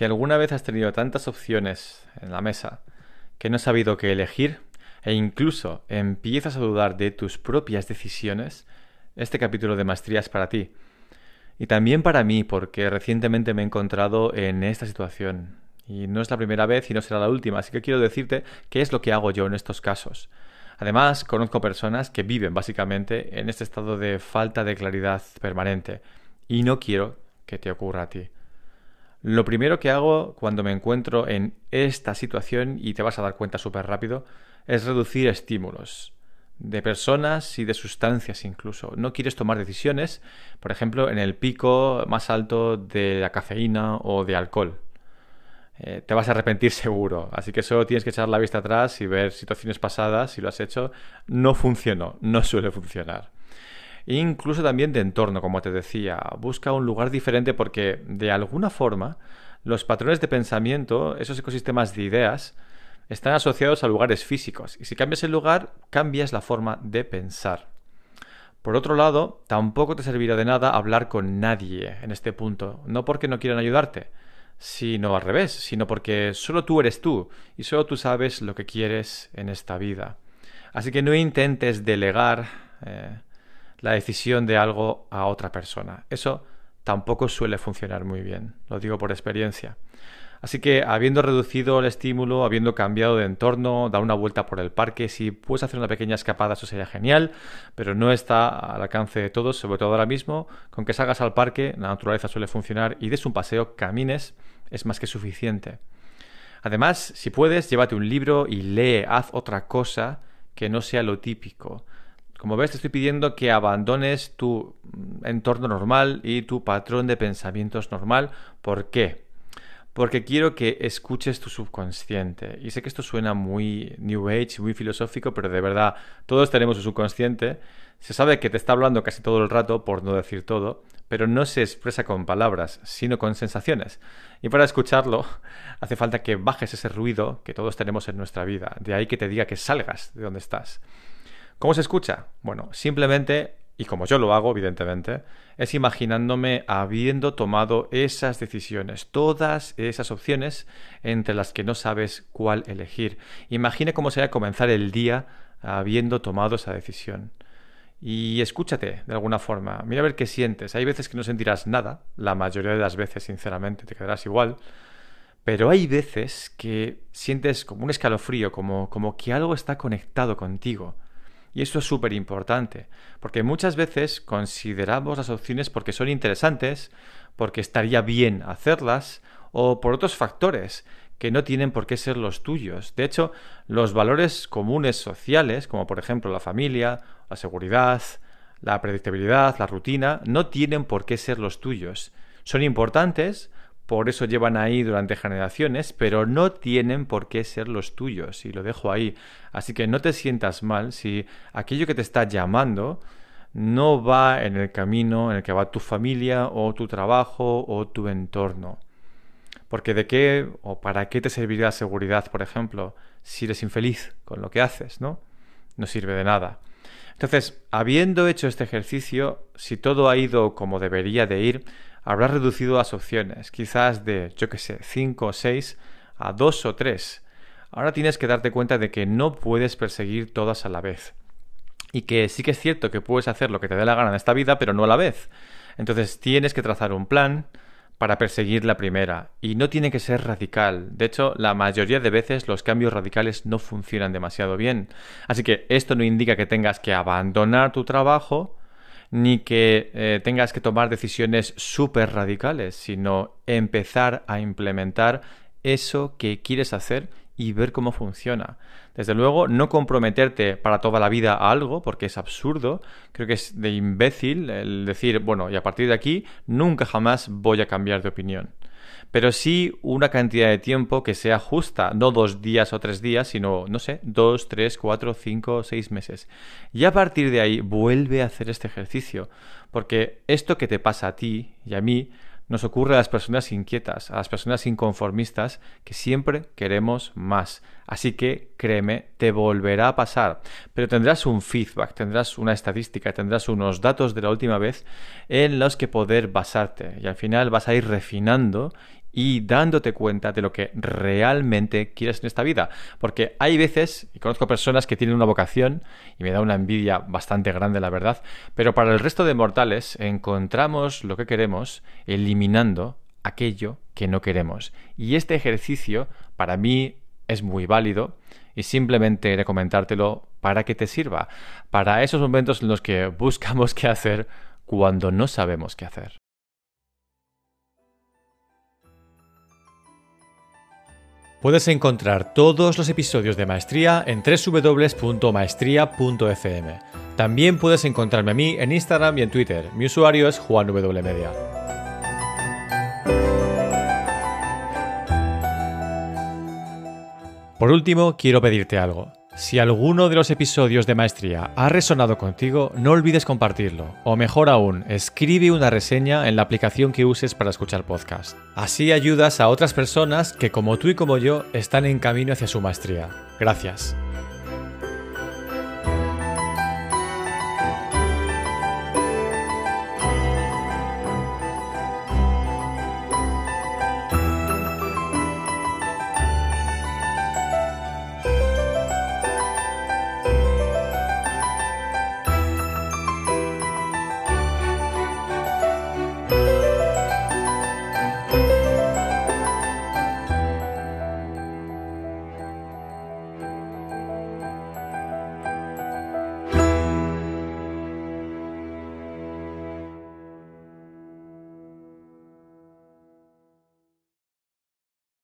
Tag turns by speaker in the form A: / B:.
A: Si alguna vez has tenido tantas opciones en la mesa que no has sabido qué elegir e incluso empiezas a dudar de tus propias decisiones, este capítulo de maestría es para ti. Y también para mí, porque recientemente me he encontrado en esta situación. Y no es la primera vez y no será la última, así que quiero decirte qué es lo que hago yo en estos casos. Además, conozco personas que viven básicamente en este estado de falta de claridad permanente. Y no quiero que te ocurra a ti. Lo primero que hago cuando me encuentro en esta situación, y te vas a dar cuenta súper rápido, es reducir estímulos de personas y de sustancias incluso. No quieres tomar decisiones, por ejemplo, en el pico más alto de la cafeína o de alcohol. Eh, te vas a arrepentir seguro, así que solo tienes que echar la vista atrás y ver situaciones pasadas, si lo has hecho, no funcionó, no suele funcionar incluso también de entorno, como te decía. Busca un lugar diferente porque, de alguna forma, los patrones de pensamiento, esos ecosistemas de ideas, están asociados a lugares físicos. Y si cambias el lugar, cambias la forma de pensar. Por otro lado, tampoco te servirá de nada hablar con nadie en este punto. No porque no quieran ayudarte, sino al revés, sino porque solo tú eres tú y solo tú sabes lo que quieres en esta vida. Así que no intentes delegar eh, la decisión de algo a otra persona. Eso tampoco suele funcionar muy bien, lo digo por experiencia. Así que habiendo reducido el estímulo, habiendo cambiado de entorno, da una vuelta por el parque, si puedes hacer una pequeña escapada eso sería genial, pero no está al alcance de todos, sobre todo ahora mismo, con que salgas al parque, la naturaleza suele funcionar y des un paseo, camines, es más que suficiente. Además, si puedes, llévate un libro y lee, haz otra cosa que no sea lo típico. Como ves, te estoy pidiendo que abandones tu entorno normal y tu patrón de pensamientos normal. ¿Por qué? Porque quiero que escuches tu subconsciente. Y sé que esto suena muy New Age, muy filosófico, pero de verdad, todos tenemos un subconsciente. Se sabe que te está hablando casi todo el rato, por no decir todo, pero no se expresa con palabras, sino con sensaciones. Y para escucharlo, hace falta que bajes ese ruido que todos tenemos en nuestra vida. De ahí que te diga que salgas de donde estás. ¿Cómo se escucha? Bueno, simplemente, y como yo lo hago, evidentemente, es imaginándome habiendo tomado esas decisiones, todas esas opciones entre las que no sabes cuál elegir. Imagina cómo sería comenzar el día habiendo tomado esa decisión. Y escúchate de alguna forma, mira a ver qué sientes. Hay veces que no sentirás nada, la mayoría de las veces, sinceramente, te quedarás igual. Pero hay veces que sientes como un escalofrío, como, como que algo está conectado contigo. Y esto es súper importante, porque muchas veces consideramos las opciones porque son interesantes, porque estaría bien hacerlas, o por otros factores que no tienen por qué ser los tuyos. De hecho, los valores comunes sociales, como por ejemplo la familia, la seguridad, la predictibilidad, la rutina, no tienen por qué ser los tuyos. Son importantes, por eso llevan ahí durante generaciones, pero no tienen por qué ser los tuyos, y lo dejo ahí. Así que no te sientas mal si aquello que te está llamando no va en el camino en el que va tu familia o tu trabajo o tu entorno. Porque de qué o para qué te serviría la seguridad, por ejemplo, si eres infeliz con lo que haces, ¿no? No sirve de nada. Entonces, habiendo hecho este ejercicio, si todo ha ido como debería de ir, habrás reducido las opciones, quizás de, yo qué sé, 5 o 6 a 2 o 3. Ahora tienes que darte cuenta de que no puedes perseguir todas a la vez. Y que sí que es cierto que puedes hacer lo que te dé la gana en esta vida, pero no a la vez. Entonces tienes que trazar un plan para perseguir la primera. Y no tiene que ser radical. De hecho, la mayoría de veces los cambios radicales no funcionan demasiado bien. Así que esto no indica que tengas que abandonar tu trabajo ni que eh, tengas que tomar decisiones súper radicales, sino empezar a implementar eso que quieres hacer y ver cómo funciona. Desde luego, no comprometerte para toda la vida a algo, porque es absurdo, creo que es de imbécil el decir, bueno, y a partir de aquí nunca jamás voy a cambiar de opinión pero sí una cantidad de tiempo que sea justa, no dos días o tres días, sino, no sé, dos, tres, cuatro, cinco, seis meses. Y a partir de ahí vuelve a hacer este ejercicio, porque esto que te pasa a ti y a mí nos ocurre a las personas inquietas, a las personas inconformistas, que siempre queremos más. Así que, créeme, te volverá a pasar. Pero tendrás un feedback, tendrás una estadística, tendrás unos datos de la última vez en los que poder basarte. Y al final vas a ir refinando y dándote cuenta de lo que realmente quieres en esta vida. Porque hay veces, y conozco personas que tienen una vocación, y me da una envidia bastante grande, la verdad, pero para el resto de mortales encontramos lo que queremos eliminando aquello que no queremos. Y este ejercicio para mí es muy válido y simplemente de comentártelo para que te sirva, para esos momentos en los que buscamos qué hacer cuando no sabemos qué hacer. Puedes encontrar todos los episodios de Maestría en www.maestría.fm. También puedes encontrarme a mí en Instagram y en Twitter. Mi usuario es JuanWMedia. Por último, quiero pedirte algo. Si alguno de los episodios de Maestría ha resonado contigo, no olvides compartirlo. O mejor aún, escribe una reseña en la aplicación que uses para escuchar podcast. Así ayudas a otras personas que como tú y como yo están en camino hacia su maestría. Gracias.